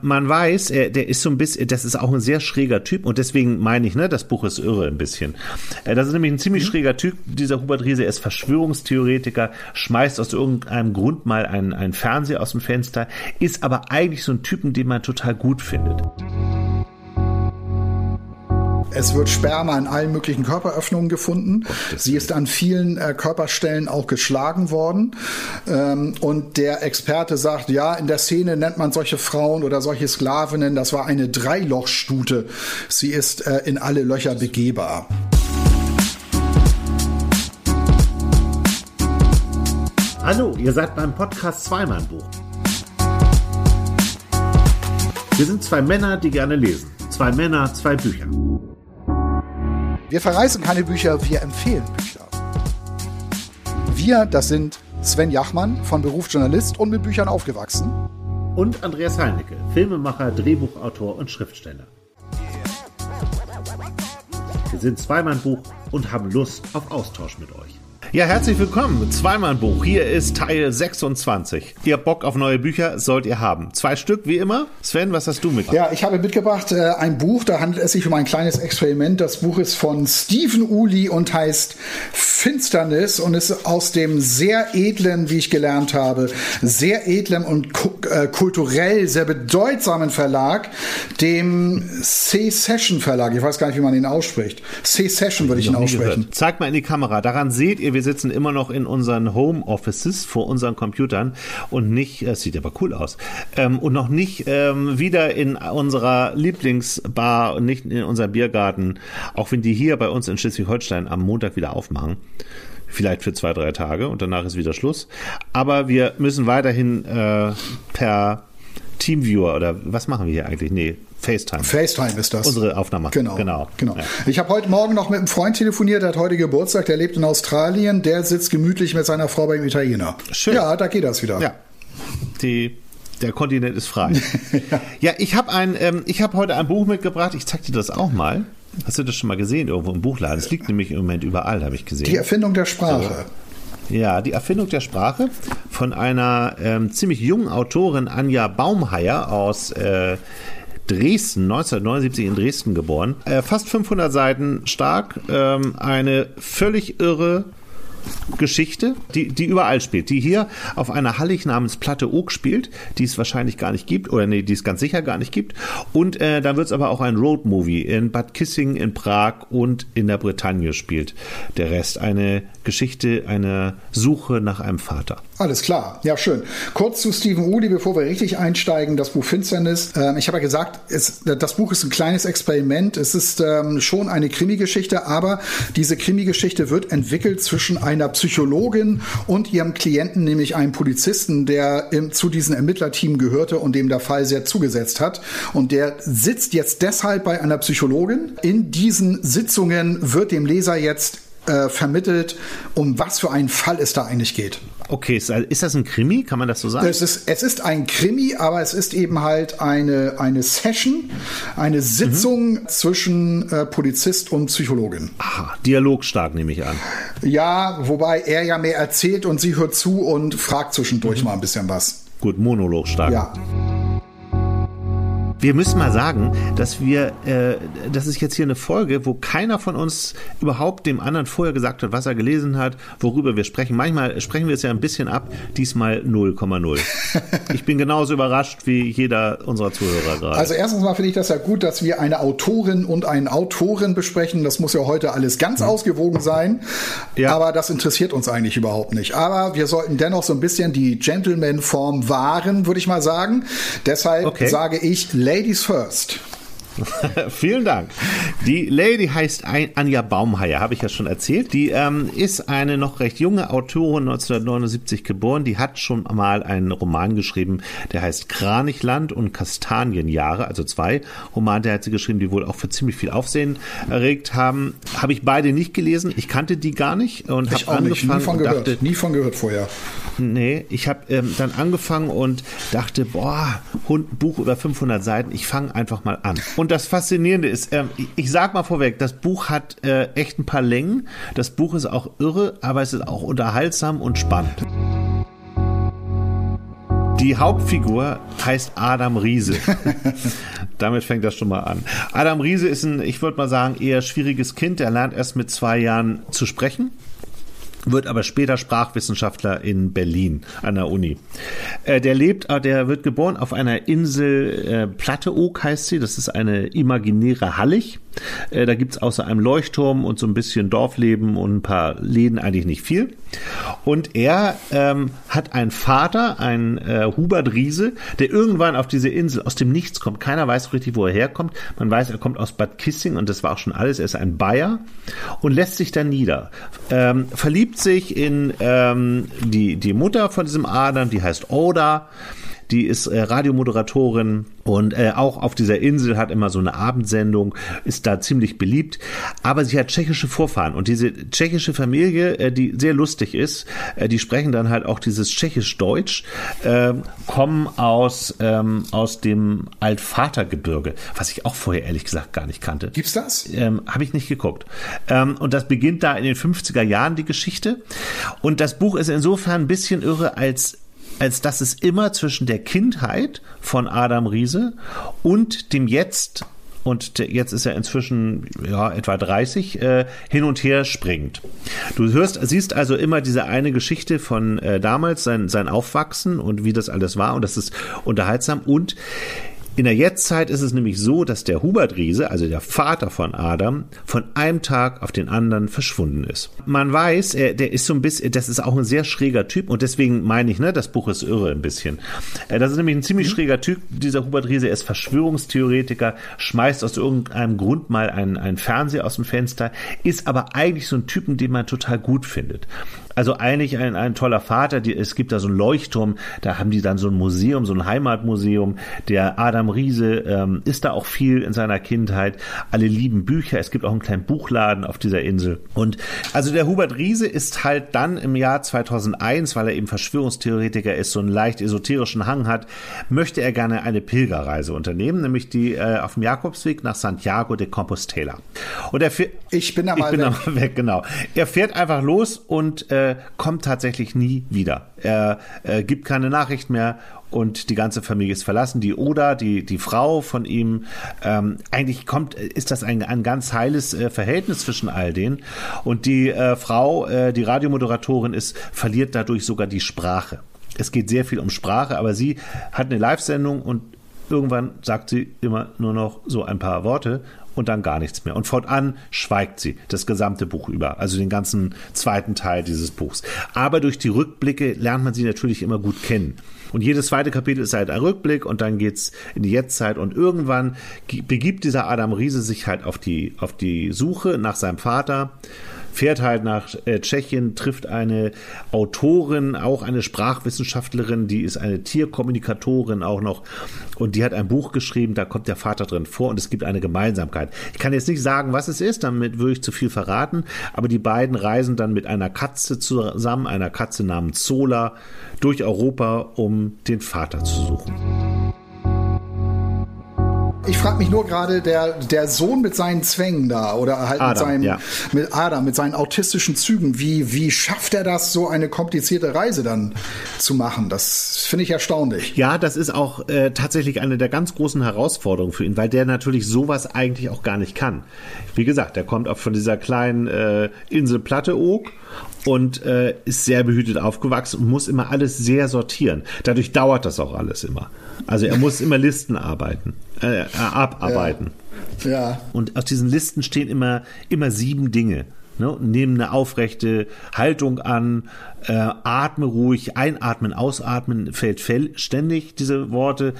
Man weiß, er, der ist so ein bisschen, das ist auch ein sehr schräger Typ und deswegen meine ich, ne, das Buch ist irre ein bisschen. Äh, das ist nämlich ein ziemlich mhm. schräger Typ, dieser Hubert Riese. Er ist Verschwörungstheoretiker, schmeißt aus irgendeinem Grund mal einen, einen Fernseher aus dem Fenster, ist aber eigentlich so ein Typen, den man total gut findet. Es wird Sperma in allen möglichen Körperöffnungen gefunden. Sie ist an vielen äh, Körperstellen auch geschlagen worden. Ähm, und der Experte sagt, ja, in der Szene nennt man solche Frauen oder solche Sklavinnen, das war eine Dreilochstute. Sie ist äh, in alle Löcher begehbar. Hallo, ihr seid beim Podcast Zweimal Buch. Wir sind zwei Männer, die gerne lesen. Zwei Männer, zwei Bücher. Wir verreisen keine Bücher, wir empfehlen Bücher. Wir, das sind Sven Jachmann, von Beruf Journalist und mit Büchern aufgewachsen. Und Andreas Heinecke, Filmemacher, Drehbuchautor und Schriftsteller. Wir sind zweimal Buch und haben Lust auf Austausch mit euch. Ja, herzlich willkommen. Zweimal ein Buch. Hier ist Teil 26. Ihr Bock auf neue Bücher sollt ihr haben. Zwei Stück, wie immer. Sven, was hast du mitgebracht? Ja, ich habe mitgebracht äh, ein Buch, da handelt es sich um ein kleines Experiment. Das Buch ist von Stephen Uli und heißt Finsternis und ist aus dem sehr edlen, wie ich gelernt habe, sehr edlen und äh, kulturell sehr bedeutsamen Verlag, dem C-Session Verlag. Ich weiß gar nicht, wie man ihn ausspricht. C-Session würde ich ihn aussprechen. Zeig mal in die Kamera. Daran seht ihr, wir sitzen immer noch in unseren Home Offices vor unseren Computern und nicht, es sieht aber cool aus, ähm, und noch nicht ähm, wieder in unserer Lieblingsbar und nicht in unserem Biergarten, auch wenn die hier bei uns in Schleswig-Holstein am Montag wieder aufmachen vielleicht für zwei, drei Tage und danach ist wieder Schluss. Aber wir müssen weiterhin äh, per Teamviewer oder was machen wir hier eigentlich? Nee, FaceTime. FaceTime ist das. Unsere Aufnahme. Genau. Genau. genau. Ja. Ich habe heute Morgen noch mit einem Freund telefoniert, der hat heute Geburtstag, der lebt in Australien, der sitzt gemütlich mit seiner Frau beim Italiener. Schön. Ja, da geht das wieder. Ja. Die der Kontinent ist frei. ja. ja. ich habe ein, ähm, ich habe heute ein Buch mitgebracht. Ich zeig dir das auch mal. Hast du das schon mal gesehen irgendwo im Buchladen? Es liegt nämlich im Moment überall, habe ich gesehen. Die Erfindung der Sprache. So. Ja, die Erfindung der Sprache von einer ähm, ziemlich jungen Autorin Anja Baumheier aus äh, Dresden, 1979 in Dresden geboren. Äh, fast 500 Seiten stark, ähm, eine völlig irre Geschichte, die, die überall spielt, die hier auf einer Hallig namens Platte Oak spielt, die es wahrscheinlich gar nicht gibt, oder nee, die es ganz sicher gar nicht gibt. Und äh, da wird es aber auch ein Roadmovie in Bad Kissing, in Prag und in der Bretagne spielt. Der Rest eine Geschichte, eine Suche nach einem Vater. Alles klar, ja schön. Kurz zu Stephen Uli, bevor wir richtig einsteigen, das Buch Finsternis. Ähm, ich habe ja gesagt, es, das Buch ist ein kleines Experiment. Es ist ähm, schon eine Krimi-Geschichte, aber diese Krimi-Geschichte wird entwickelt zwischen einer Psychologin und ihrem Klienten, nämlich einem Polizisten, der im, zu diesem Ermittlerteam gehörte und dem der Fall sehr zugesetzt hat. Und der sitzt jetzt deshalb bei einer Psychologin. In diesen Sitzungen wird dem Leser jetzt äh, vermittelt, um was für einen Fall es da eigentlich geht. Okay, ist das ein Krimi? Kann man das so sagen? Es ist, es ist ein Krimi, aber es ist eben halt eine, eine Session, eine Sitzung mhm. zwischen äh, Polizist und Psychologin. Aha, dialogstark nehme ich an. Ja, wobei er ja mehr erzählt und sie hört zu und fragt zwischendurch mhm. mal ein bisschen was. Gut, monologstark. Ja. Wir müssen mal sagen, dass wir, äh, das ist jetzt hier eine Folge, wo keiner von uns überhaupt dem anderen vorher gesagt hat, was er gelesen hat, worüber wir sprechen. Manchmal sprechen wir es ja ein bisschen ab, diesmal 0,0. ich bin genauso überrascht wie jeder unserer Zuhörer gerade. Also erstens mal finde ich das ja gut, dass wir eine Autorin und einen Autoren besprechen. Das muss ja heute alles ganz hm. ausgewogen sein. Ja. Aber das interessiert uns eigentlich überhaupt nicht. Aber wir sollten dennoch so ein bisschen die Gentleman-Form wahren, würde ich mal sagen. Deshalb okay. sage ich, Ladies first. Vielen Dank. Die Lady heißt Anja Baumheier, habe ich ja schon erzählt. Die ähm, ist eine noch recht junge Autorin, 1979 geboren. Die hat schon mal einen Roman geschrieben, der heißt Kranichland und Kastanienjahre, also zwei Romane, der hat sie geschrieben, die wohl auch für ziemlich viel Aufsehen erregt haben. Habe ich beide nicht gelesen. Ich kannte die gar nicht und habe angefangen nie von gehört. Dachte, nie von gehört vorher. Nee, ich habe ähm, dann angefangen und dachte, boah, Buch über 500 Seiten, ich fange einfach mal an. Und und das Faszinierende ist, ähm, ich, ich, sag mal vorweg, das Buch hat äh, echt ein paar Längen. Das Buch ist auch irre, aber es ist auch unterhaltsam und spannend. Die Hauptfigur heißt Adam Riese. Damit fängt das schon mal an. Adam Riese ist ein, ich würde mal sagen, eher schwieriges Kind. Er lernt erst mit zwei Jahren zu sprechen wird aber später Sprachwissenschaftler in Berlin an der Uni. Äh, der lebt, äh, der wird geboren auf einer Insel, äh, Platteoog heißt sie, das ist eine imaginäre Hallig. Äh, da gibt's außer einem Leuchtturm und so ein bisschen Dorfleben und ein paar Läden eigentlich nicht viel. Und er ähm, hat einen Vater, einen äh, Hubert Riese, der irgendwann auf diese Insel aus dem Nichts kommt. Keiner weiß richtig, wo er herkommt. Man weiß, er kommt aus Bad Kissing und das war auch schon alles. Er ist ein Bayer und lässt sich dann nieder. Ähm, verliebt sich in ähm, die, die Mutter von diesem Adam, die heißt Oda die ist äh, Radiomoderatorin und äh, auch auf dieser Insel hat immer so eine Abendsendung, ist da ziemlich beliebt. Aber sie hat tschechische Vorfahren und diese tschechische Familie, äh, die sehr lustig ist, äh, die sprechen dann halt auch dieses tschechisch-deutsch, äh, kommen aus, ähm, aus dem Altvatergebirge, was ich auch vorher ehrlich gesagt gar nicht kannte. Gibt's das? Ähm, Habe ich nicht geguckt. Ähm, und das beginnt da in den 50er Jahren, die Geschichte. Und das Buch ist insofern ein bisschen irre, als als dass es immer zwischen der Kindheit von Adam Riese und dem Jetzt und jetzt ist er inzwischen ja, etwa 30, äh, hin und her springt. Du hörst, siehst also immer diese eine Geschichte von äh, damals, sein, sein Aufwachsen und wie das alles war und das ist unterhaltsam und in der Jetztzeit ist es nämlich so, dass der Hubert Riese, also der Vater von Adam, von einem Tag auf den anderen verschwunden ist. Man weiß, er, der ist so ein bisschen, das ist auch ein sehr schräger Typ und deswegen meine ich, ne, das Buch ist irre ein bisschen. Äh, das ist nämlich ein ziemlich mhm. schräger Typ, dieser Hubert Riese. Er ist Verschwörungstheoretiker, schmeißt aus irgendeinem Grund mal einen, einen Fernseher aus dem Fenster, ist aber eigentlich so ein Typen, den man total gut findet. Also eigentlich ein, ein toller Vater. Die, es gibt da so einen Leuchtturm, da haben die dann so ein Museum, so ein Heimatmuseum. Der Adam Riese ähm, ist da auch viel in seiner Kindheit. Alle lieben Bücher. Es gibt auch einen kleinen Buchladen auf dieser Insel. Und also der Hubert Riese ist halt dann im Jahr 2001, weil er eben Verschwörungstheoretiker ist, so einen leicht esoterischen Hang hat, möchte er gerne eine Pilgerreise unternehmen, nämlich die äh, auf dem Jakobsweg nach Santiago de Compostela. Und er ich bin da mal ich bin weg. Da mal weg, genau. Er fährt einfach los und äh, kommt tatsächlich nie wieder. Er äh, gibt keine Nachricht mehr und die ganze Familie ist verlassen. Die Oda, die, die Frau von ihm, ähm, eigentlich kommt, ist das ein, ein ganz heiles äh, Verhältnis zwischen all denen. Und die äh, Frau, äh, die Radiomoderatorin ist, verliert dadurch sogar die Sprache. Es geht sehr viel um Sprache, aber sie hat eine Live-Sendung und irgendwann sagt sie immer nur noch so ein paar Worte und dann gar nichts mehr. Und fortan schweigt sie das gesamte Buch über, also den ganzen zweiten Teil dieses Buchs. Aber durch die Rückblicke lernt man sie natürlich immer gut kennen. Und jedes zweite Kapitel ist halt ein Rückblick und dann geht's in die Jetztzeit und irgendwann begibt dieser Adam Riese sich halt auf die, auf die Suche nach seinem Vater fährt halt nach äh, Tschechien, trifft eine Autorin, auch eine Sprachwissenschaftlerin, die ist eine Tierkommunikatorin auch noch und die hat ein Buch geschrieben, da kommt der Vater drin vor und es gibt eine Gemeinsamkeit. Ich kann jetzt nicht sagen, was es ist, damit würde ich zu viel verraten, aber die beiden reisen dann mit einer Katze zusammen, einer Katze namens Zola, durch Europa, um den Vater zu suchen. Ich frage mich nur gerade, der, der Sohn mit seinen Zwängen da oder halt Adam, mit seinem ja. mit Adam, mit seinen autistischen Zügen, wie, wie schafft er das, so eine komplizierte Reise dann zu machen? Das finde ich erstaunlich. Ja, das ist auch äh, tatsächlich eine der ganz großen Herausforderungen für ihn, weil der natürlich sowas eigentlich auch gar nicht kann. Wie gesagt, der kommt auch von dieser kleinen äh, Insel Platteoog und äh, ist sehr behütet aufgewachsen und muss immer alles sehr sortieren. Dadurch dauert das auch alles immer. Also er muss immer Listen arbeiten, äh, abarbeiten. Ja. ja. Und aus diesen Listen stehen immer, immer sieben Dinge. Ne, nehmen eine aufrechte Haltung an, äh, atme ruhig, einatmen, ausatmen, fällt ständig diese Worte,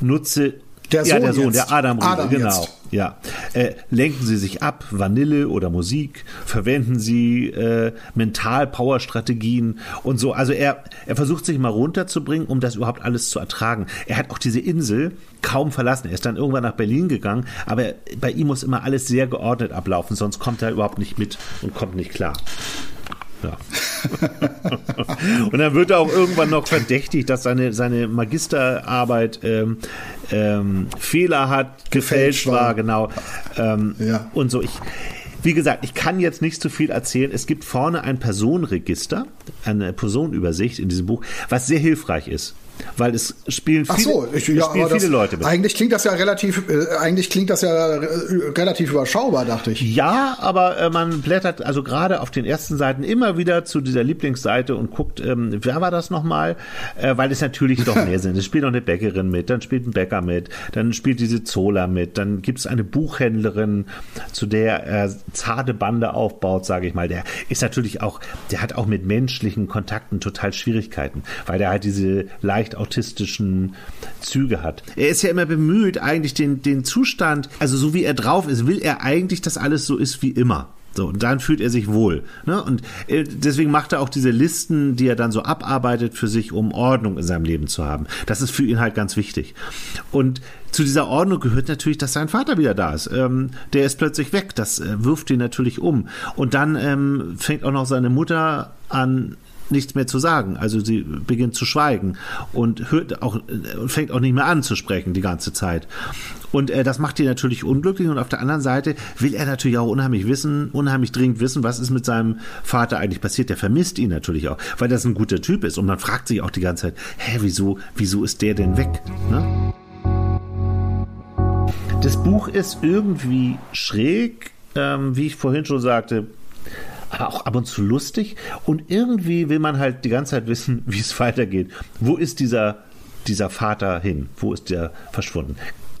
nutze der Sohn, ja, der Sohn, der Adam, Adam genau. Jetzt. Ja, äh, lenken Sie sich ab, Vanille oder Musik, verwenden Sie äh, Mental-Power-Strategien und so. Also er, er versucht sich mal runterzubringen, um das überhaupt alles zu ertragen. Er hat auch diese Insel kaum verlassen. Er ist dann irgendwann nach Berlin gegangen, aber bei ihm muss immer alles sehr geordnet ablaufen, sonst kommt er überhaupt nicht mit und kommt nicht klar. Ja. und dann wird er auch irgendwann noch verdächtigt, dass seine, seine Magisterarbeit ähm, ähm, Fehler hat, gefälscht, gefälscht war, genau. Ähm, ja. Und so. Ich, wie gesagt, ich kann jetzt nicht zu viel erzählen. Es gibt vorne ein Personenregister, eine Personenübersicht in diesem Buch, was sehr hilfreich ist. Weil es spielen viele, so, ich, ja, spielen viele das, Leute mit. Eigentlich klingt das ja relativ, äh, eigentlich klingt das ja äh, relativ überschaubar, dachte ich. Ja, aber äh, man blättert also gerade auf den ersten Seiten immer wieder zu dieser Lieblingsseite und guckt, ähm, wer war das nochmal? Äh, weil es natürlich doch mehr sind. Es spielt noch eine Bäckerin mit, dann spielt ein Bäcker mit, dann spielt diese Zola mit, dann gibt es eine Buchhändlerin, zu der er zarte Bande aufbaut, sage ich mal. Der ist natürlich auch, der hat auch mit menschlichen Kontakten total Schwierigkeiten, weil der halt diese leicht autistischen Züge hat. Er ist ja immer bemüht, eigentlich den, den Zustand, also so wie er drauf ist, will er eigentlich, dass alles so ist wie immer. So, und dann fühlt er sich wohl. Ne? Und äh, deswegen macht er auch diese Listen, die er dann so abarbeitet für sich, um Ordnung in seinem Leben zu haben. Das ist für ihn halt ganz wichtig. Und zu dieser Ordnung gehört natürlich, dass sein Vater wieder da ist. Ähm, der ist plötzlich weg. Das äh, wirft ihn natürlich um. Und dann ähm, fängt auch noch seine Mutter an, nichts mehr zu sagen. Also sie beginnt zu schweigen und hört auch fängt auch nicht mehr an zu sprechen die ganze Zeit. Und äh, das macht ihn natürlich unglücklich und auf der anderen Seite will er natürlich auch unheimlich wissen, unheimlich dringend wissen, was ist mit seinem Vater eigentlich passiert. Der vermisst ihn natürlich auch, weil das ein guter Typ ist und man fragt sich auch die ganze Zeit, hä, wieso, wieso ist der denn weg? Ne? Das Buch ist irgendwie schräg, ähm, wie ich vorhin schon sagte, auch ab und zu lustig. Und irgendwie will man halt die ganze Zeit wissen, wie es weitergeht. Wo ist dieser, dieser Vater hin? Wo ist der verschwunden?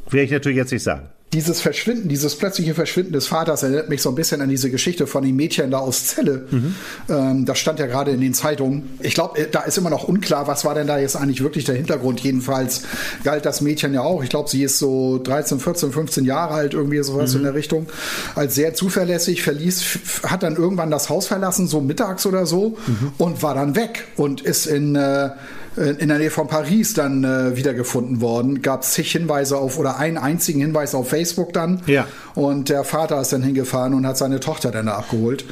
Werde ich natürlich jetzt nicht sagen dieses Verschwinden, dieses plötzliche Verschwinden des Vaters erinnert mich so ein bisschen an diese Geschichte von dem Mädchen da aus Celle. Mhm. Ähm, das stand ja gerade in den Zeitungen. Ich glaube, äh, da ist immer noch unklar, was war denn da jetzt eigentlich wirklich der Hintergrund. Jedenfalls galt das Mädchen ja auch. Ich glaube, sie ist so 13, 14, 15 Jahre alt, irgendwie sowas mhm. in der Richtung, als sehr zuverlässig, verließ, hat dann irgendwann das Haus verlassen, so mittags oder so, mhm. und war dann weg und ist in äh, äh, in der Nähe von Paris dann äh, wiedergefunden worden. Gab zig Hinweise auf oder einen einzigen Hinweis auf Facebook dann. Ja. Und der Vater ist dann hingefahren und hat seine Tochter dann da abgeholt.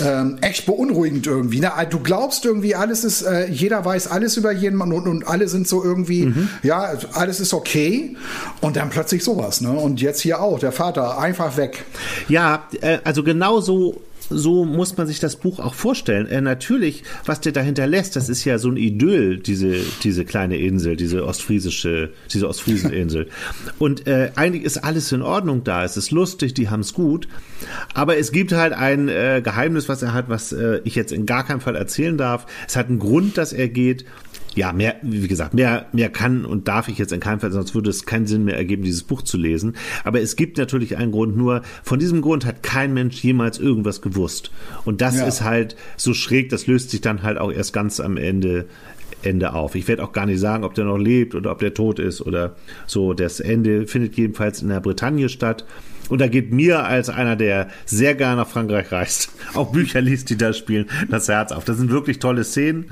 Ähm, echt beunruhigend irgendwie. Ne? Du glaubst irgendwie, alles ist, äh, jeder weiß alles über jeden Mann und, und alle sind so irgendwie, mhm. ja, alles ist okay. Und dann plötzlich sowas. Ne? Und jetzt hier auch, der Vater einfach weg. Ja, äh, also genau so so muss man sich das Buch auch vorstellen. Äh, natürlich, was der dahinter lässt, das ist ja so ein Idyll, diese, diese kleine Insel, diese ostfriesische, diese Ostfrieseninsel. Und äh, eigentlich ist alles in Ordnung da. Es ist lustig, die haben es gut. Aber es gibt halt ein äh, Geheimnis, was er hat, was äh, ich jetzt in gar keinem Fall erzählen darf. Es hat einen Grund, dass er geht ja, mehr, wie gesagt, mehr, mehr kann und darf ich jetzt in keinem Fall, sonst würde es keinen Sinn mehr ergeben, dieses Buch zu lesen. Aber es gibt natürlich einen Grund, nur von diesem Grund hat kein Mensch jemals irgendwas gewusst. Und das ja. ist halt so schräg, das löst sich dann halt auch erst ganz am Ende Ende auf. Ich werde auch gar nicht sagen, ob der noch lebt oder ob der tot ist oder so. Das Ende findet jedenfalls in der Bretagne statt. Und da geht mir als einer, der sehr gerne nach Frankreich reist, auch Bücher liest, die da spielen, das Herz auf. Das sind wirklich tolle Szenen.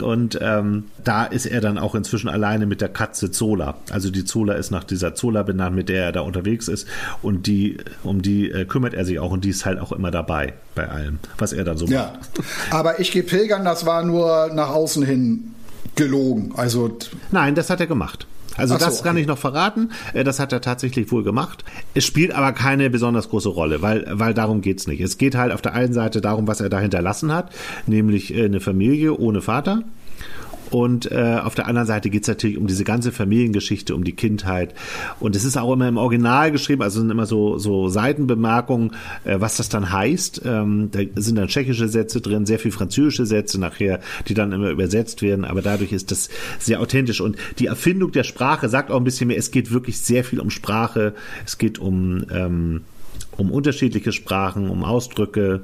Und ähm, da ist er dann auch inzwischen alleine mit der Katze Zola. Also die Zola ist nach dieser Zola benannt, mit der er da unterwegs ist. Und die, um die äh, kümmert er sich auch. Und die ist halt auch immer dabei bei allem, was er dann so ja. macht. Aber ich gehe pilgern, das war nur nach außen hin gelogen. Also Nein, das hat er gemacht. Also so, das kann okay. ich noch verraten. Äh, das hat er tatsächlich wohl gemacht. Es spielt aber keine besonders große Rolle, weil, weil darum geht's nicht. Es geht halt auf der einen Seite darum, was er da hinterlassen hat, nämlich äh, eine Familie ohne Vater und äh, auf der anderen Seite geht es natürlich um diese ganze Familiengeschichte, um die Kindheit. Und es ist auch immer im Original geschrieben, also sind immer so, so Seitenbemerkungen, äh, was das dann heißt. Ähm, da sind dann tschechische Sätze drin, sehr viel französische Sätze nachher, die dann immer übersetzt werden. Aber dadurch ist das sehr authentisch. Und die Erfindung der Sprache sagt auch ein bisschen mehr, es geht wirklich sehr viel um Sprache. Es geht um, ähm, um unterschiedliche Sprachen, um Ausdrücke.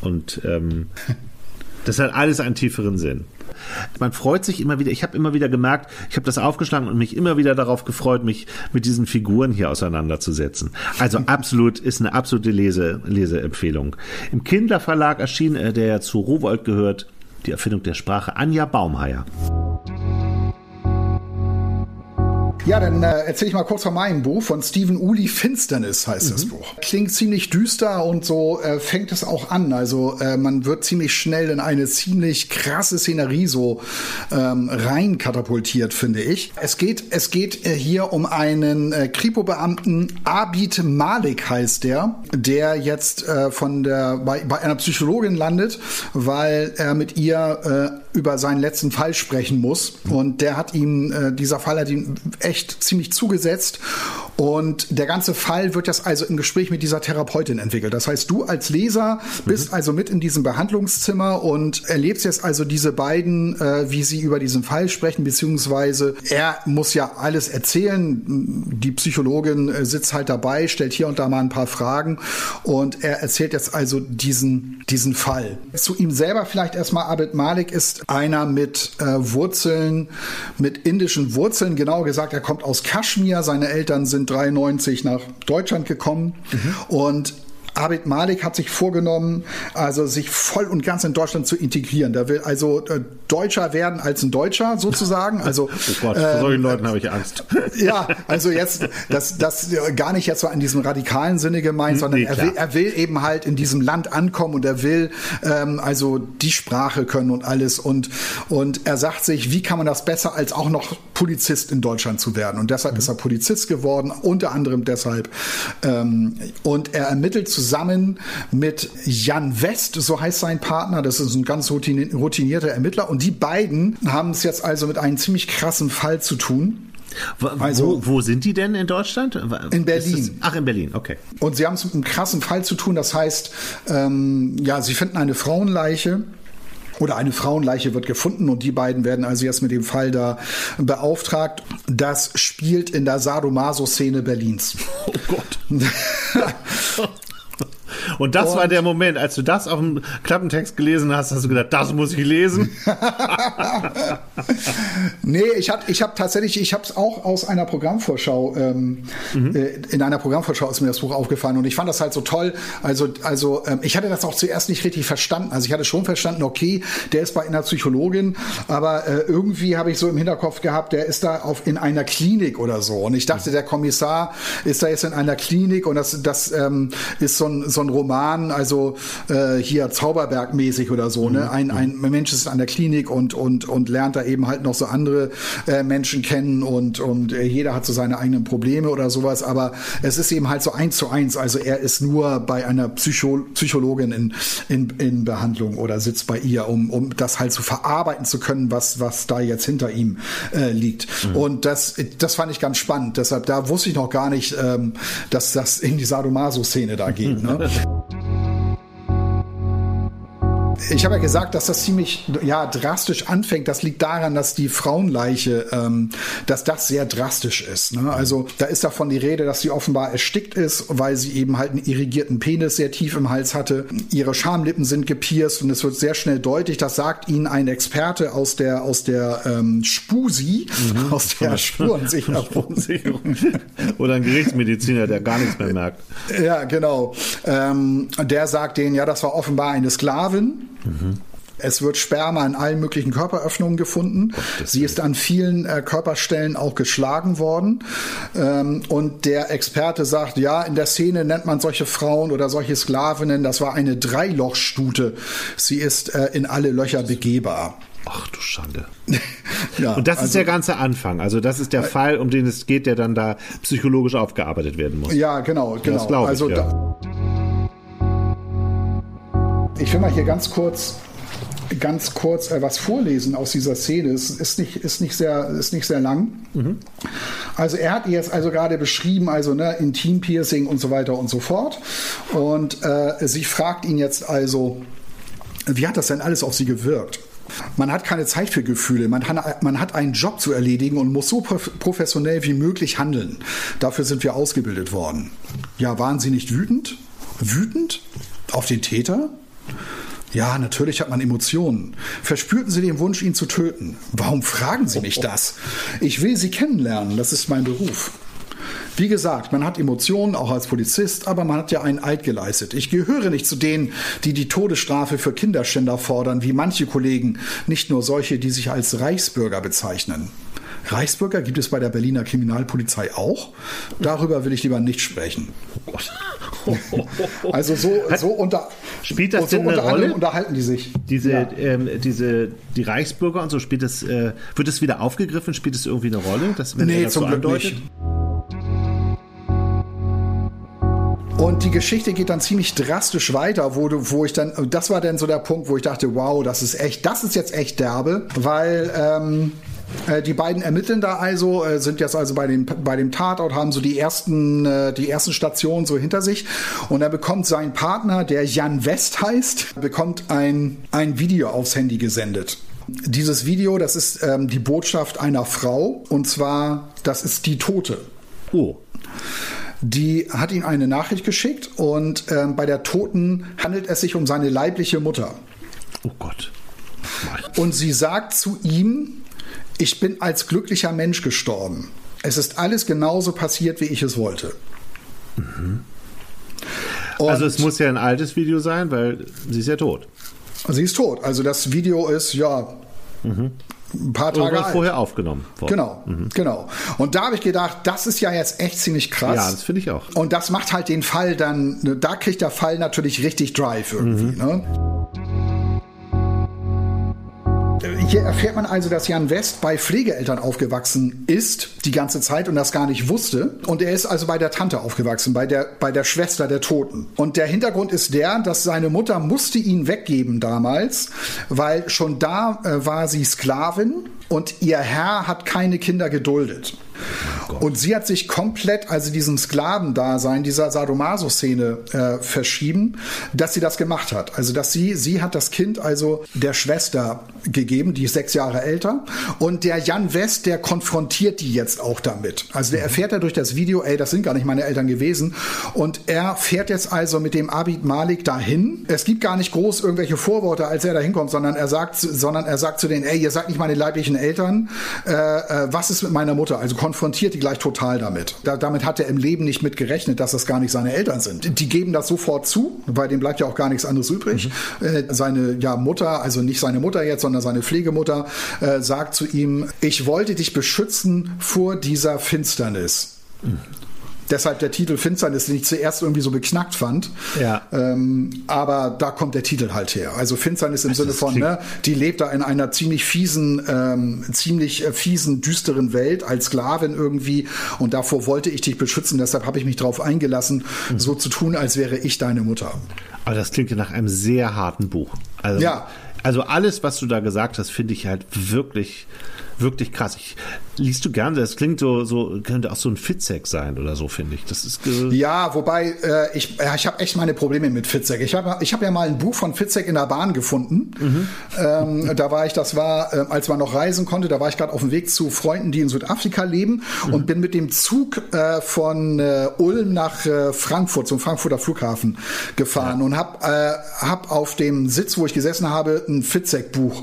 Und ähm, das hat alles einen tieferen Sinn. Man freut sich immer wieder, ich habe immer wieder gemerkt, ich habe das aufgeschlagen und mich immer wieder darauf gefreut, mich mit diesen Figuren hier auseinanderzusetzen. Also absolut, ist eine absolute Lese, Leseempfehlung. Im Kinderverlag erschien, äh, der zu Rowold gehört, die Erfindung der Sprache Anja Baumheier. Ja, dann äh, erzähle ich mal kurz von meinem Buch, von Stephen Uli Finsternis heißt mhm. das Buch. Klingt ziemlich düster und so äh, fängt es auch an. Also äh, man wird ziemlich schnell in eine ziemlich krasse Szenerie so ähm, rein katapultiert, finde ich. Es geht, es geht äh, hier um einen äh, Kripo-Beamten, Abid Malik heißt der, der jetzt äh, von der bei, bei einer Psychologin landet, weil er mit ihr äh, über seinen letzten Fall sprechen muss. Und der hat ihm, äh, dieser Fall hat ihm echt ziemlich zugesetzt. Und der ganze Fall wird jetzt also im Gespräch mit dieser Therapeutin entwickelt. Das heißt, du als Leser bist mhm. also mit in diesem Behandlungszimmer und erlebst jetzt also diese beiden, äh, wie sie über diesen Fall sprechen, beziehungsweise er muss ja alles erzählen. Die Psychologin äh, sitzt halt dabei, stellt hier und da mal ein paar Fragen und er erzählt jetzt also diesen, diesen Fall. Zu ihm selber vielleicht erstmal Abed Malik ist einer mit äh, Wurzeln, mit indischen Wurzeln, genau gesagt, er kommt aus Kaschmir, seine Eltern sind 1993 nach Deutschland gekommen mhm. und Abid Malik hat sich vorgenommen, also sich voll und ganz in Deutschland zu integrieren. Der will also äh, Deutscher werden als ein Deutscher sozusagen. Also oh Gott, vor äh, solchen Leuten habe ich Angst. Ja, also jetzt das das gar nicht jetzt so in diesem radikalen Sinne gemeint, hm, sondern nee, er, will, er will eben halt in diesem Land ankommen und er will ähm, also die Sprache können und alles und und er sagt sich, wie kann man das besser als auch noch Polizist in Deutschland zu werden? Und deshalb mhm. ist er Polizist geworden, unter anderem deshalb. Ähm, und er ermittelt zusammen zusammen mit Jan West, so heißt sein Partner. Das ist ein ganz routinierter Ermittler. Und die beiden haben es jetzt also mit einem ziemlich krassen Fall zu tun. Also, wo, wo, sind die denn in Deutschland? In Berlin. Das, ach, in Berlin, okay. Und sie haben es mit einem krassen Fall zu tun. Das heißt, ähm, ja, sie finden eine Frauenleiche oder eine Frauenleiche wird gefunden und die beiden werden also jetzt mit dem Fall da beauftragt. Das spielt in der Sadomaso-Szene Berlins. Oh Gott. Und das und war der Moment, als du das auf dem Klappentext gelesen hast, hast du gedacht, das muss ich lesen. nee, ich habe ich hab tatsächlich, ich habe es auch aus einer Programmvorschau, ähm, mhm. äh, in einer Programmvorschau ist mir das Buch aufgefallen und ich fand das halt so toll. Also, also ähm, ich hatte das auch zuerst nicht richtig verstanden. Also ich hatte schon verstanden, okay, der ist bei einer Psychologin, aber äh, irgendwie habe ich so im Hinterkopf gehabt, der ist da auf, in einer Klinik oder so. Und ich dachte, der Kommissar ist da jetzt in einer Klinik und das, das ähm, ist so ein, so ein Roman, also äh, hier Zauberberg-mäßig oder so. Ne? Mhm. Ein, ein Mensch ist an der Klinik und, und, und lernt da eben halt noch so andere äh, Menschen kennen und, und äh, jeder hat so seine eigenen Probleme oder sowas. Aber es ist eben halt so eins zu eins. Also er ist nur bei einer Psycho Psychologin in, in, in Behandlung oder sitzt bei ihr, um, um das halt zu verarbeiten zu können, was, was da jetzt hinter ihm äh, liegt. Mhm. Und das, das fand ich ganz spannend. Deshalb, da wusste ich noch gar nicht, ähm, dass das in die Sadomaso-Szene da geht. Ne? Podcast. Ich habe ja gesagt, dass das ziemlich ja drastisch anfängt. Das liegt daran, dass die Frauenleiche, ähm, dass das sehr drastisch ist. Ne? Also da ist davon die Rede, dass sie offenbar erstickt ist, weil sie eben halt einen irrigierten Penis sehr tief im Hals hatte. Ihre Schamlippen sind gepierst und es wird sehr schnell deutlich. Das sagt ihnen ein Experte aus der aus der ähm, Spusi, mhm. aus der Spurensicherung. Oder ein Gerichtsmediziner, der gar nichts mehr merkt. Ja, genau. Ähm, der sagt denen, ja, das war offenbar eine Sklavin. Mhm. Es wird Sperma in allen möglichen Körperöffnungen gefunden. Sie ist an vielen äh, Körperstellen auch geschlagen worden. Ähm, und der Experte sagt, ja, in der Szene nennt man solche Frauen oder solche Sklavinnen, das war eine Dreilochstute. Sie ist äh, in alle Löcher begehbar. Ach du Schande. ja, und das also, ist der ganze Anfang. Also das ist der äh, Fall, um den es geht, der dann da psychologisch aufgearbeitet werden muss. Ja, genau, genau. Das ich, also ja. da, ich will mal hier ganz kurz ganz kurz äh, was vorlesen aus dieser Szene. Es ist nicht, ist nicht, sehr, ist nicht sehr lang. Mhm. Also er hat jetzt also gerade beschrieben, also ne, Intim-Piercing und so weiter und so fort. Und äh, sie fragt ihn jetzt also, wie hat das denn alles auf sie gewirkt? Man hat keine Zeit für Gefühle. Man hat, man hat einen Job zu erledigen und muss so professionell wie möglich handeln. Dafür sind wir ausgebildet worden. Ja, waren Sie nicht wütend? Wütend? Auf den Täter? Ja, natürlich hat man Emotionen. Verspürten Sie den Wunsch, ihn zu töten? Warum fragen Sie mich das? Ich will Sie kennenlernen, das ist mein Beruf. Wie gesagt, man hat Emotionen, auch als Polizist, aber man hat ja einen Eid geleistet. Ich gehöre nicht zu denen, die die Todesstrafe für Kinderschänder fordern, wie manche Kollegen, nicht nur solche, die sich als Reichsbürger bezeichnen. Reichsbürger gibt es bei der Berliner Kriminalpolizei auch. Darüber will ich lieber nicht sprechen. Oh Gott. Also so, so unter spielt das so denn eine Rolle? Unterhalten die sich. Diese, ja. ähm, diese, die Reichsbürger und so spielt das, äh, wird das wieder aufgegriffen? Spielt das irgendwie eine Rolle? Das, wenn nee, zum so Glück andeutet? nicht. Und die Geschichte geht dann ziemlich drastisch weiter, wo, du, wo ich dann, das war dann so der Punkt, wo ich dachte, wow, das ist echt, das ist jetzt echt derbe, weil ähm, äh, die beiden ermitteln da also, äh, sind jetzt also bei dem, bei dem Tatort, haben so die ersten, äh, die ersten Stationen so hinter sich. Und er bekommt sein Partner, der Jan West heißt, bekommt ein, ein Video aufs Handy gesendet. Dieses Video, das ist ähm, die Botschaft einer Frau. Und zwar, das ist die Tote. Oh. Die hat ihm eine Nachricht geschickt und ähm, bei der Toten handelt es sich um seine leibliche Mutter. Oh Gott. Und sie sagt zu ihm, ich bin als glücklicher Mensch gestorben. Es ist alles genauso passiert, wie ich es wollte. Mhm. Also es muss ja ein altes Video sein, weil sie ist ja tot. Sie ist tot. Also das Video ist ja mhm ein paar Tage Oder vorher aufgenommen worden. Genau, mhm. genau. Und da habe ich gedacht, das ist ja jetzt echt ziemlich krass. Ja, das finde ich auch. Und das macht halt den Fall dann, da kriegt der Fall natürlich richtig Drive irgendwie. Mhm. Ne? Hier erfährt man also, dass Jan West bei Pflegeeltern aufgewachsen ist, die ganze Zeit und das gar nicht wusste. Und er ist also bei der Tante aufgewachsen, bei der, bei der Schwester der Toten. Und der Hintergrund ist der, dass seine Mutter musste ihn weggeben damals, weil schon da äh, war sie Sklavin und ihr Herr hat keine Kinder geduldet. Oh und sie hat sich komplett, also diesem Sklavendasein, dieser Sadomaso-Szene äh, verschieben, dass sie das gemacht hat. Also, dass sie, sie hat das Kind also der Schwester gegeben, die ist sechs Jahre älter. Und der Jan West, der konfrontiert die jetzt auch damit. Also, der erfährt ja durch das Video, ey, das sind gar nicht meine Eltern gewesen. Und er fährt jetzt also mit dem Abid Malik dahin. Es gibt gar nicht groß irgendwelche Vorworte, als er da hinkommt, sondern er sagt, sondern er sagt zu denen, ey, ihr seid nicht meine leiblichen Eltern. Äh, äh, was ist mit meiner Mutter? Also konfrontiert die gleich total damit. Da, damit hat er im Leben nicht mit gerechnet, dass das gar nicht seine Eltern sind. Die geben das sofort zu, weil dem bleibt ja auch gar nichts anderes übrig. Mhm. Äh, seine ja, Mutter, also nicht seine Mutter jetzt, sondern seine Pflegemutter, äh, sagt zu ihm, ich wollte dich beschützen vor dieser Finsternis. Mhm. Deshalb der Titel Finsternis, den ich zuerst irgendwie so beknackt fand. Ja. Ähm, aber da kommt der Titel halt her. Also Finsternis im das Sinne von, ne, die lebt da in einer ziemlich fiesen, ähm, ziemlich äh, fiesen, düsteren Welt als Sklavin irgendwie. Und davor wollte ich dich beschützen. Deshalb habe ich mich darauf eingelassen, mhm. so zu tun, als wäre ich deine Mutter. Aber das klingt ja nach einem sehr harten Buch. Also, ja. Also alles, was du da gesagt hast, finde ich halt wirklich wirklich krass. Ich, liest du gerne? Das klingt so, so könnte auch so ein Fitzek sein oder so, finde ich. Das ist ja, wobei äh, ich, äh, ich habe echt meine Probleme mit Fitzek. Ich habe ich hab ja mal ein Buch von Fitzek in der Bahn gefunden. Mhm. Ähm, da war ich, das war, äh, als man noch reisen konnte, da war ich gerade auf dem Weg zu Freunden, die in Südafrika leben mhm. und bin mit dem Zug äh, von äh, Ulm nach äh, Frankfurt zum Frankfurter Flughafen gefahren ja. und habe hab auf dem Sitz, wo ich gesessen habe, ein Fitzek-Buch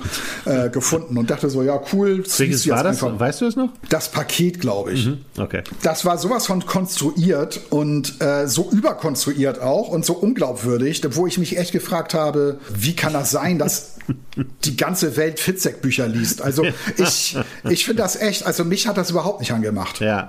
gefunden und dachte so, ja cool. Welches war das? Einfach. Weißt du es noch? Das Paket, glaube ich. Mhm. Okay. Das war sowas von konstruiert und äh, so überkonstruiert auch und so unglaubwürdig, wo ich mich echt gefragt habe, wie kann das sein, dass die ganze Welt Fitzek-Bücher liest? Also ich, ich finde das echt, also mich hat das überhaupt nicht angemacht. Ja.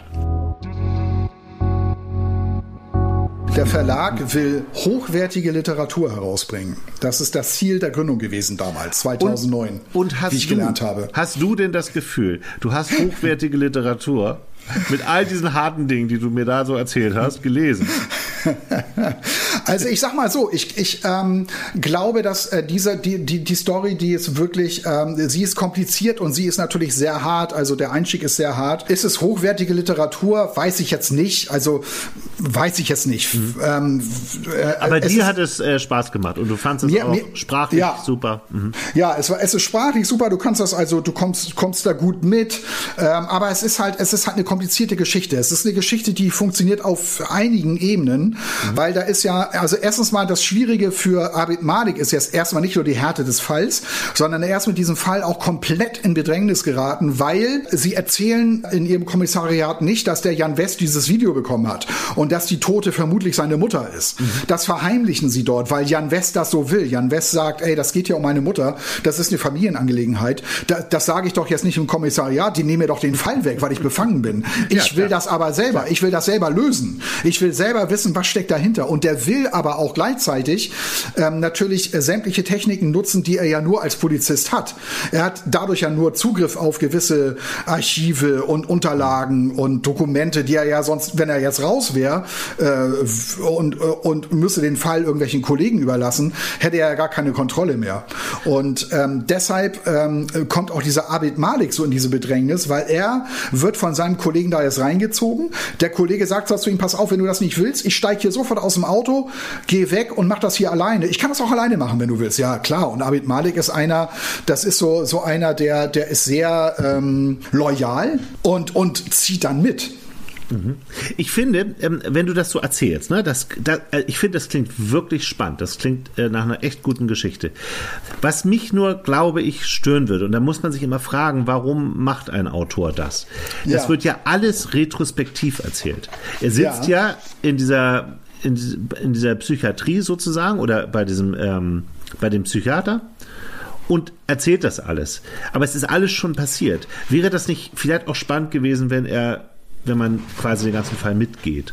Der Verlag will hochwertige Literatur herausbringen. Das ist das Ziel der Gründung gewesen damals, 2009, und, und hast wie ich du, gelernt habe. Hast du denn das Gefühl, du hast hochwertige Literatur mit all diesen harten Dingen, die du mir da so erzählt hast, gelesen? Also ich sag mal so, ich, ich ähm, glaube, dass äh, diese, die, die, die Story, die ist wirklich, ähm, sie ist kompliziert und sie ist natürlich sehr hart, also der Einstieg ist sehr hart. Ist es hochwertige Literatur? Weiß ich jetzt nicht. Also weiß ich jetzt nicht. Mhm. Ähm, äh, Aber dir hat es äh, Spaß gemacht und du fandest es mir, auch mir, sprachlich ja, super. Mhm. Ja, es war, es ist sprachlich super. Du kannst das also, du kommst, kommst da gut mit. Ähm, aber es ist halt, es ist halt eine komplizierte Geschichte. Es ist eine Geschichte, die funktioniert auf einigen Ebenen, mhm. weil da ist ja also erstens mal das Schwierige für Abid Malik ist jetzt erstmal nicht nur die Härte des Falls, sondern er ist mit diesem Fall auch komplett in Bedrängnis geraten, weil sie erzählen in ihrem Kommissariat nicht, dass der Jan West dieses Video bekommen hat und dass die Tote vermutlich seine Mutter ist. Mhm. Das verheimlichen sie dort, weil Jan West das so will. Jan West sagt, ey, das geht ja um meine Mutter, das ist eine Familienangelegenheit. Da, das sage ich doch jetzt nicht im Kommissariat, die nehmen mir doch den Fall weg, weil ich befangen bin. Ich ja, will ja. das aber selber. Ich will das selber lösen. Ich will selber wissen, was steckt dahinter. Und der will aber auch gleichzeitig ähm, natürlich äh, sämtliche Techniken nutzen, die er ja nur als Polizist hat. Er hat dadurch ja nur Zugriff auf gewisse Archive und Unterlagen und Dokumente, die er ja sonst, wenn er jetzt raus wäre äh, und, äh, und müsste den Fall irgendwelchen Kollegen überlassen, hätte er ja gar keine Kontrolle mehr. Und ähm, deshalb ähm, kommt auch dieser Abid Malik so in diese Bedrängnis, weil er wird von seinem Kollegen da jetzt reingezogen. Der Kollege sagt zu ihm, pass auf, wenn du das nicht willst, ich steige hier sofort aus dem Auto, geh weg und mach das hier alleine. Ich kann das auch alleine machen, wenn du willst. Ja, klar. Und Abid Malik ist einer, das ist so, so einer, der, der ist sehr ähm, loyal und, und zieht dann mit. Mhm. Ich finde, ähm, wenn du das so erzählst, ne, das, das, äh, ich finde, das klingt wirklich spannend. Das klingt äh, nach einer echt guten Geschichte. Was mich nur, glaube ich, stören würde, und da muss man sich immer fragen, warum macht ein Autor das? Das ja. wird ja alles retrospektiv erzählt. Er sitzt ja, ja in dieser in, in, dieser Psychiatrie sozusagen oder bei diesem ähm, bei dem Psychiater und erzählt das alles. Aber es ist alles schon passiert. Wäre das nicht vielleicht auch spannend gewesen, wenn er wenn man quasi den ganzen Fall mitgeht.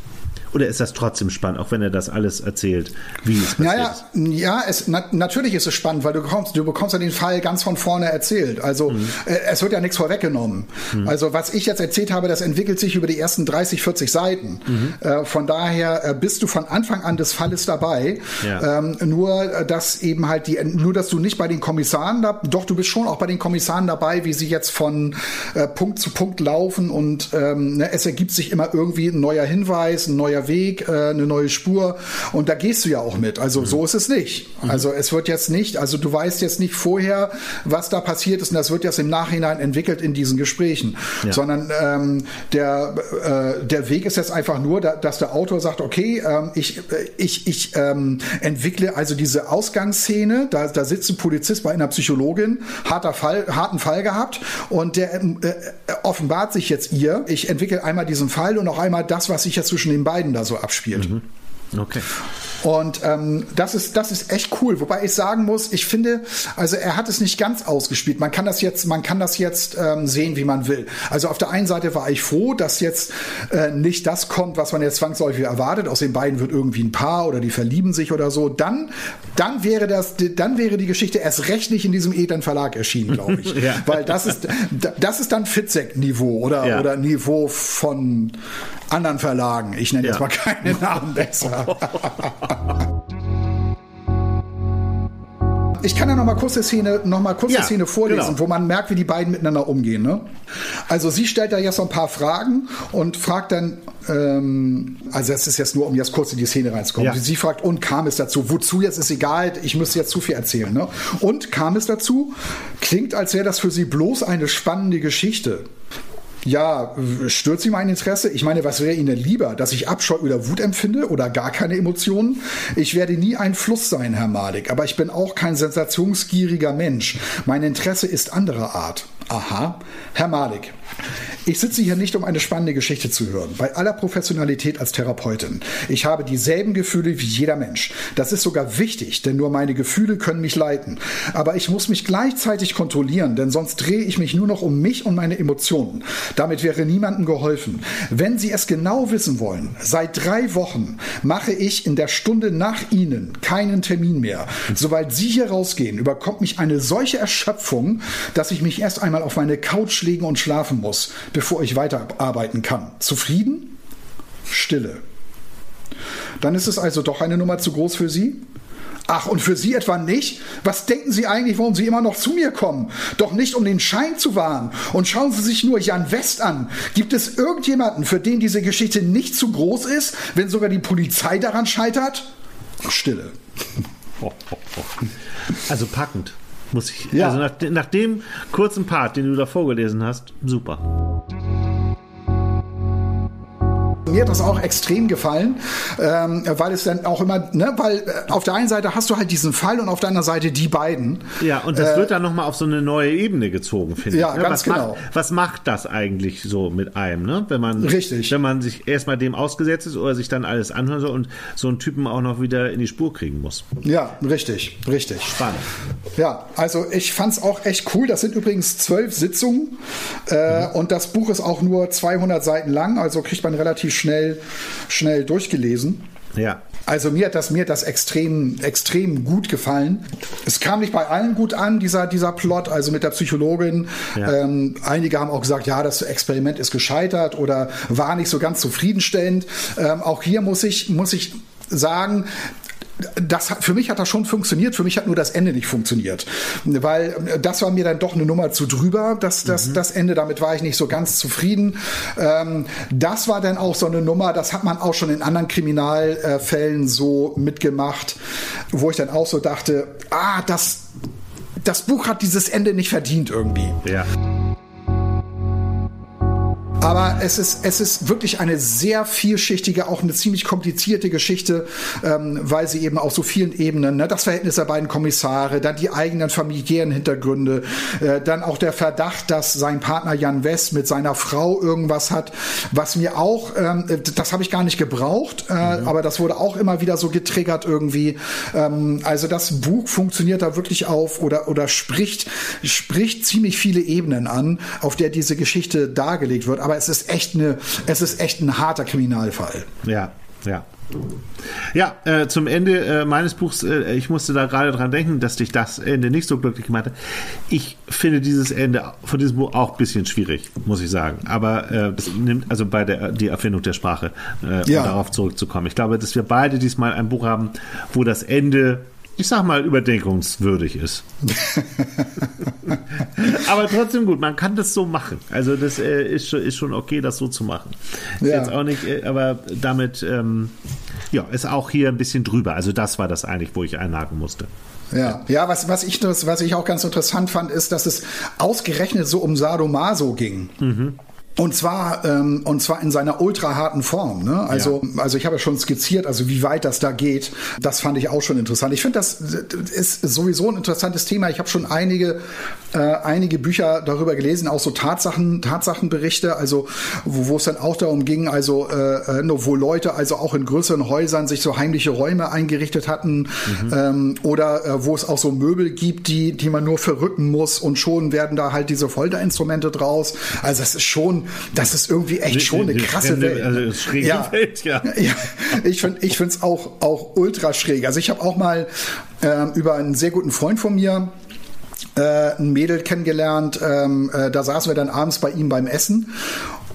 Oder ist das trotzdem spannend, auch wenn er das alles erzählt, wie es passiert naja? Ja, es, na, natürlich ist es spannend, weil du bekommst, du bekommst ja den Fall ganz von vorne erzählt. Also mhm. äh, es wird ja nichts vorweggenommen. Mhm. Also was ich jetzt erzählt habe, das entwickelt sich über die ersten 30, 40 Seiten. Mhm. Äh, von daher äh, bist du von Anfang an des Falles dabei. Ja. Ähm, nur, äh, dass eben halt die, nur, dass du nicht bei den Kommissaren da, doch du bist schon auch bei den Kommissaren dabei, wie sie jetzt von äh, Punkt zu Punkt laufen und ähm, ne, es ergibt sich immer irgendwie ein neuer Hinweis, ein neuer Weg, äh, eine neue Spur und da gehst du ja auch mit. Also mhm. so ist es nicht. Mhm. Also es wird jetzt nicht, also du weißt jetzt nicht vorher, was da passiert ist und das wird jetzt im Nachhinein entwickelt in diesen Gesprächen, ja. sondern ähm, der, äh, der Weg ist jetzt einfach nur, da, dass der Autor sagt, okay, ähm, ich, ich, ich ähm, entwickle also diese Ausgangsszene, da, da sitzt ein Polizist bei einer Psychologin, harter Fall, harten Fall gehabt und der äh, offenbart sich jetzt ihr. Ich entwickle einmal diesen Fall und auch einmal das, was sich jetzt zwischen den beiden da so abspielt. Mhm. Okay. Und ähm, das ist das ist echt cool. Wobei ich sagen muss, ich finde, also er hat es nicht ganz ausgespielt. Man kann das jetzt, man kann das jetzt ähm, sehen, wie man will. Also auf der einen Seite war ich froh, dass jetzt äh, nicht das kommt, was man jetzt zwangsläufig erwartet. Aus den beiden wird irgendwie ein Paar oder die verlieben sich oder so. Dann, dann wäre das, dann wäre die Geschichte erst recht nicht in diesem Ethan Verlag erschienen, glaube ich. ja. Weil das ist, das ist dann Fitzek-Niveau oder ja. oder Niveau von anderen Verlagen. Ich nenne ja. jetzt mal keine Namen besser. Ich kann ja noch mal kurz die Szene, noch mal kurz ja, die Szene vorlesen, genau. wo man merkt, wie die beiden miteinander umgehen. Ne? Also sie stellt da jetzt so ein paar Fragen und fragt dann, ähm, also es ist jetzt nur, um jetzt kurz in die Szene reinzukommen. Ja. Sie fragt, und kam es dazu? Wozu jetzt ist egal, ich müsste jetzt zu viel erzählen. Ne? Und kam es dazu? Klingt, als wäre das für sie bloß eine spannende Geschichte. Ja, stört Sie mein Interesse? Ich meine, was wäre Ihnen lieber, dass ich Abscheu oder Wut empfinde oder gar keine Emotionen? Ich werde nie ein Fluss sein, Herr Malik, aber ich bin auch kein sensationsgieriger Mensch. Mein Interesse ist anderer Art. Aha, Herr Malik, ich sitze hier nicht, um eine spannende Geschichte zu hören. Bei aller Professionalität als Therapeutin. Ich habe dieselben Gefühle wie jeder Mensch. Das ist sogar wichtig, denn nur meine Gefühle können mich leiten. Aber ich muss mich gleichzeitig kontrollieren, denn sonst drehe ich mich nur noch um mich und meine Emotionen. Damit wäre niemandem geholfen. Wenn Sie es genau wissen wollen, seit drei Wochen mache ich in der Stunde nach Ihnen keinen Termin mehr. Sobald Sie hier rausgehen, überkommt mich eine solche Erschöpfung, dass ich mich erst einmal auf meine Couch legen und schlafen muss bevor ich weiterarbeiten kann. Zufrieden? Stille. Dann ist es also doch eine Nummer zu groß für Sie? Ach, und für Sie etwa nicht? Was denken Sie eigentlich, warum Sie immer noch zu mir kommen? Doch nicht, um den Schein zu wahren. Und schauen Sie sich nur Jan West an. Gibt es irgendjemanden, für den diese Geschichte nicht zu groß ist, wenn sogar die Polizei daran scheitert? Stille. Also packend. Muss ich, ja. Also nach, nach dem kurzen Part, den du da vorgelesen hast, super. Mir hat das auch extrem gefallen, ähm, weil es dann auch immer, ne, weil äh, auf der einen Seite hast du halt diesen Fall und auf der anderen Seite die beiden. Ja, und das äh, wird dann nochmal auf so eine neue Ebene gezogen, finde ja, ich. Ja, ne? ganz was genau. Macht, was macht das eigentlich so mit einem, ne? Wenn man, Richtig. wenn man sich erstmal dem ausgesetzt ist oder sich dann alles anhört soll und so einen Typen auch noch wieder in die Spur kriegen muss. Ja, richtig, richtig. Spannend. Ja, also ich fand es auch echt cool. Das sind übrigens zwölf Sitzungen äh, mhm. und das Buch ist auch nur 200 Seiten lang, also kriegt man relativ schnell, schnell durchgelesen. Ja. Also mir hat das, mir hat das extrem, extrem gut gefallen. Es kam nicht bei allen gut an, dieser, dieser Plot, also mit der Psychologin. Ja. Ähm, einige haben auch gesagt, ja, das Experiment ist gescheitert oder war nicht so ganz zufriedenstellend. Ähm, auch hier muss ich, muss ich sagen, das hat, für mich hat das schon funktioniert, für mich hat nur das Ende nicht funktioniert. Weil äh, das war mir dann doch eine Nummer zu drüber, das, das, mhm. das Ende, damit war ich nicht so ganz zufrieden. Ähm, das war dann auch so eine Nummer, das hat man auch schon in anderen Kriminalfällen so mitgemacht, wo ich dann auch so dachte, ah, das, das Buch hat dieses Ende nicht verdient irgendwie. Ja. Aber es ist, es ist wirklich eine sehr vielschichtige, auch eine ziemlich komplizierte Geschichte, ähm, weil sie eben auf so vielen Ebenen, ne, das Verhältnis der beiden Kommissare, dann die eigenen familiären Hintergründe, äh, dann auch der Verdacht, dass sein Partner Jan West mit seiner Frau irgendwas hat, was mir auch, ähm, das habe ich gar nicht gebraucht, äh, mhm. aber das wurde auch immer wieder so getriggert irgendwie. Ähm, also das Buch funktioniert da wirklich auf oder, oder spricht, spricht ziemlich viele Ebenen an, auf der diese Geschichte dargelegt wird. Aber aber es ist echt eine, es ist echt ein harter Kriminalfall. Ja, ja. Ja, äh, zum Ende äh, meines Buchs, äh, ich musste da gerade dran denken, dass dich das Ende nicht so glücklich gemacht hat. Ich finde dieses Ende von diesem Buch auch ein bisschen schwierig, muss ich sagen. Aber äh, das nimmt also bei der die Erfindung der Sprache, äh, ja. um darauf zurückzukommen. Ich glaube, dass wir beide diesmal ein Buch haben, wo das Ende ich sag mal, überdenkungswürdig ist. Aber trotzdem gut, man kann das so machen. Also das äh, ist, schon, ist schon okay, das so zu machen. Ja. Jetzt auch nicht, äh, aber damit ähm, ja, ist auch hier ein bisschen drüber. Also das war das eigentlich, wo ich einhaken musste. Ja, ja, was, was, ich, was ich auch ganz interessant fand, ist, dass es ausgerechnet so um Sadomaso ging. Mhm. Und zwar, ähm, und zwar in seiner ultra harten Form. Ne? Also, ja. also ich habe ja schon skizziert, also wie weit das da geht. Das fand ich auch schon interessant. Ich finde, das ist sowieso ein interessantes Thema. Ich habe schon einige, äh, einige Bücher darüber gelesen, auch so Tatsachen, Tatsachenberichte, also wo, wo es dann auch darum ging, also äh, äh wo Leute also auch in größeren Häusern sich so heimliche Räume eingerichtet hatten mhm. ähm, oder äh, wo es auch so Möbel gibt, die, die man nur verrücken muss und schon werden da halt diese Folterinstrumente draus. Also es ist schon das ist irgendwie echt schon eine krasse Welt. Also schräge ja. Welt, ja. ja. Ich finde ich finde es auch, auch ultra schräg. Also ich habe auch mal äh, über einen sehr guten Freund von mir äh, ein Mädel kennengelernt. Ähm, äh, da saßen wir dann abends bei ihm beim Essen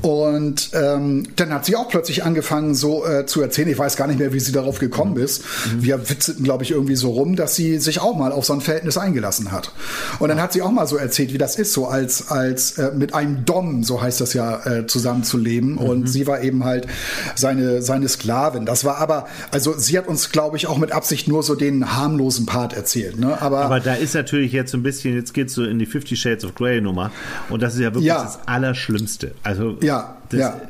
und ähm, dann hat sie auch plötzlich angefangen, so äh, zu erzählen. Ich weiß gar nicht mehr, wie sie darauf gekommen mhm. ist. Wir witzten, glaube ich, irgendwie so rum, dass sie sich auch mal auf so ein Verhältnis eingelassen hat. Und dann hat sie auch mal so erzählt, wie das ist, so als als äh, mit einem Dom, so heißt das ja, äh, zusammenzuleben. Mhm. Und sie war eben halt seine seine Sklavin. Das war aber, also sie hat uns, glaube ich, auch mit Absicht nur so den harmlosen Part erzählt. Ne? Aber, aber da ist natürlich jetzt so ein bisschen, jetzt geht's so in die Fifty Shades of Grey Nummer. Und das ist ja wirklich ja. das Allerschlimmste. Also ja, das, ja.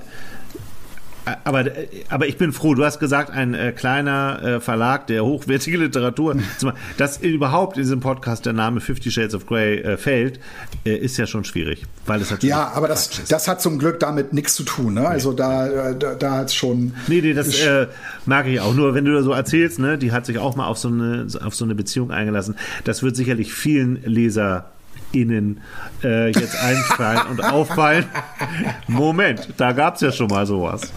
Aber, aber ich bin froh, du hast gesagt, ein äh, kleiner äh, Verlag, der hochwertige Literatur, dass überhaupt in diesem Podcast der Name Fifty Shades of Grey äh, fällt, äh, ist ja schon schwierig, weil es natürlich Ja, aber das, das hat zum Glück damit nichts zu tun. Ne? Also da, da, da hat es schon. Nee, nee, das äh, mag ich auch. Nur wenn du so erzählst, ne, die hat sich auch mal auf so eine, auf so eine Beziehung eingelassen. Das wird sicherlich vielen Leser Ihnen äh, jetzt einfallen und auffallen. Moment, da gab es ja schon mal sowas.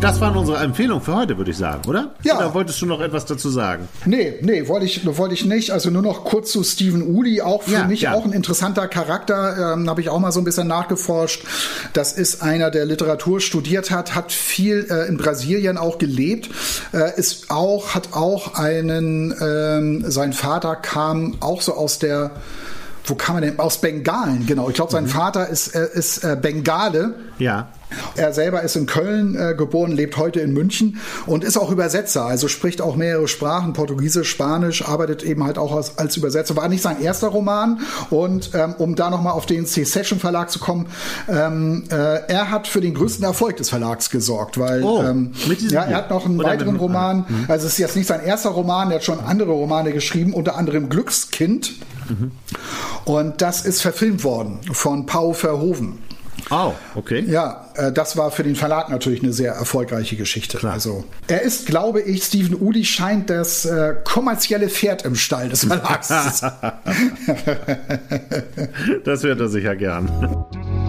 Das waren unsere Empfehlungen für heute, würde ich sagen, oder? Ja. Oder wolltest du noch etwas dazu sagen? Nee, nee, wollte ich, wollte ich nicht. Also nur noch kurz zu Stephen Uli, auch für ja, mich ja. auch ein interessanter Charakter. Ähm, Habe ich auch mal so ein bisschen nachgeforscht. Das ist einer, der Literatur studiert hat, hat viel äh, in Brasilien auch gelebt, äh, ist auch, hat auch einen, ähm, sein Vater kam auch so aus der wo kam er denn? Aus Bengalen, genau. Ich glaube, sein mhm. Vater ist, äh, ist äh, Bengale. Ja. Er selber ist in Köln äh, geboren, lebt heute in München und ist auch Übersetzer, also spricht auch mehrere Sprachen, Portugiesisch, Spanisch, arbeitet eben halt auch als, als Übersetzer. War nicht sein erster Roman und ähm, um da nochmal auf den C-Session Verlag zu kommen, ähm, äh, er hat für den größten Erfolg des Verlags gesorgt, weil oh, ähm, ja, er hat noch einen weiteren Roman, mhm. also es ist jetzt nicht sein erster Roman, er hat schon andere Romane geschrieben, unter anderem Glückskind. Mhm. Und das ist verfilmt worden von Paul Verhoeven. Oh, okay. Ja, äh, das war für den Verlag natürlich eine sehr erfolgreiche Geschichte. Klar. Also, er ist, glaube ich, Stephen Udi scheint das äh, kommerzielle Pferd im Stall des Verlags. das hört er sicher gern.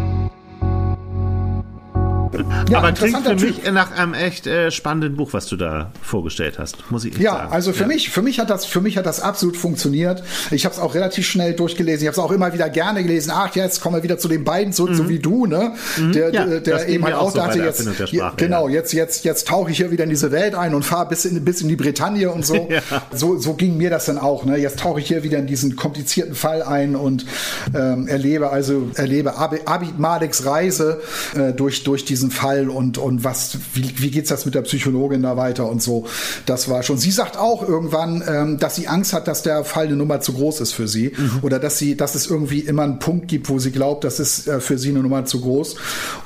Ja, Aber klingt für mich typ. nach einem echt äh, spannenden Buch, was du da vorgestellt hast, muss ich ja, sagen. Also für ja. mich, für mich hat das, für mich hat das absolut funktioniert. Ich habe es auch relativ schnell durchgelesen. Ich habe es auch immer wieder gerne gelesen. Ach, jetzt kommen wir wieder zu den beiden zurück, mhm. so wie du, ne? Mhm. Der, ja, der, der eben halt auch, so dachte, jetzt, Sprache, genau, jetzt, jetzt, jetzt tauche ich hier wieder in diese Welt ein und fahre bis in, bis in die Bretagne und so. so. So ging mir das dann auch. Ne? Jetzt tauche ich hier wieder in diesen komplizierten Fall ein und ähm, erlebe also erlebe Abid Maliks Reise äh, durch durch diesen Fall und und was wie, wie geht's das mit der Psychologin da weiter und so. Das war schon. Sie sagt auch irgendwann, ähm, dass sie Angst hat, dass der Fall eine Nummer zu groß ist für sie mhm. oder dass sie dass es irgendwie immer einen Punkt gibt, wo sie glaubt, das ist äh, für sie eine Nummer zu groß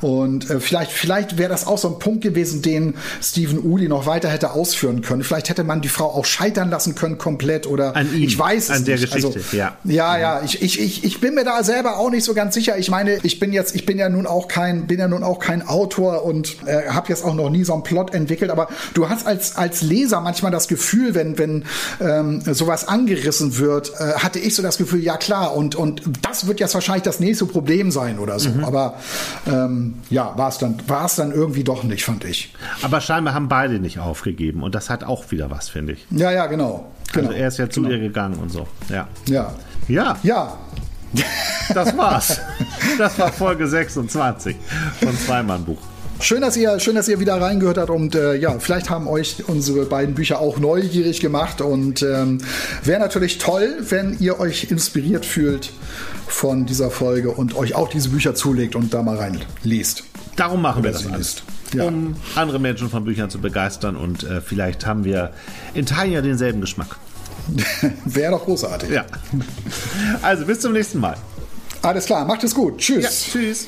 und äh, vielleicht vielleicht wäre das auch so ein Punkt gewesen, den Stephen Uli noch weiter hätte ausführen können. Vielleicht hätte man die Frau auch scheitern lassen können komplett oder an ihm, ich weiß es an der nicht. Geschichte. Also, ja, ja, ja. Ich, ich, ich, ich bin mir da selber auch nicht so ganz sicher. Ich meine, ich bin jetzt, ich bin ja nun auch kein, bin ja nun auch kein Autor und äh, habe jetzt auch noch nie so einen Plot entwickelt. Aber du hast als als Leser manchmal das Gefühl, wenn wenn ähm, sowas angerissen wird, äh, hatte ich so das Gefühl, ja klar. Und und das wird jetzt wahrscheinlich das nächste Problem sein oder so. Mhm. Aber ähm, ja, war es dann war es dann irgendwie doch nicht, fand ich. Aber scheinbar haben beide nicht aufgegeben und das hat auch wieder was, finde ich. Ja, ja, genau. Also genau. er ist ja zu genau. ihr gegangen und so. Ja. Ja. Ja. Ja. Das war's. Das war Folge 26 von Zweimann-Buch. Schön, dass ihr, schön, dass ihr wieder reingehört habt und äh, ja, vielleicht haben euch unsere beiden Bücher auch neugierig gemacht und ähm, wäre natürlich toll, wenn ihr euch inspiriert fühlt von dieser Folge und euch auch diese Bücher zulegt und da mal reinliest. Darum machen wir das alles. Ja. Um andere Menschen von Büchern zu begeistern und äh, vielleicht haben wir in Teilen ja denselben Geschmack. Wäre doch großartig. Ja. Also bis zum nächsten Mal. Alles klar, macht es gut. Tschüss. Ja, tschüss.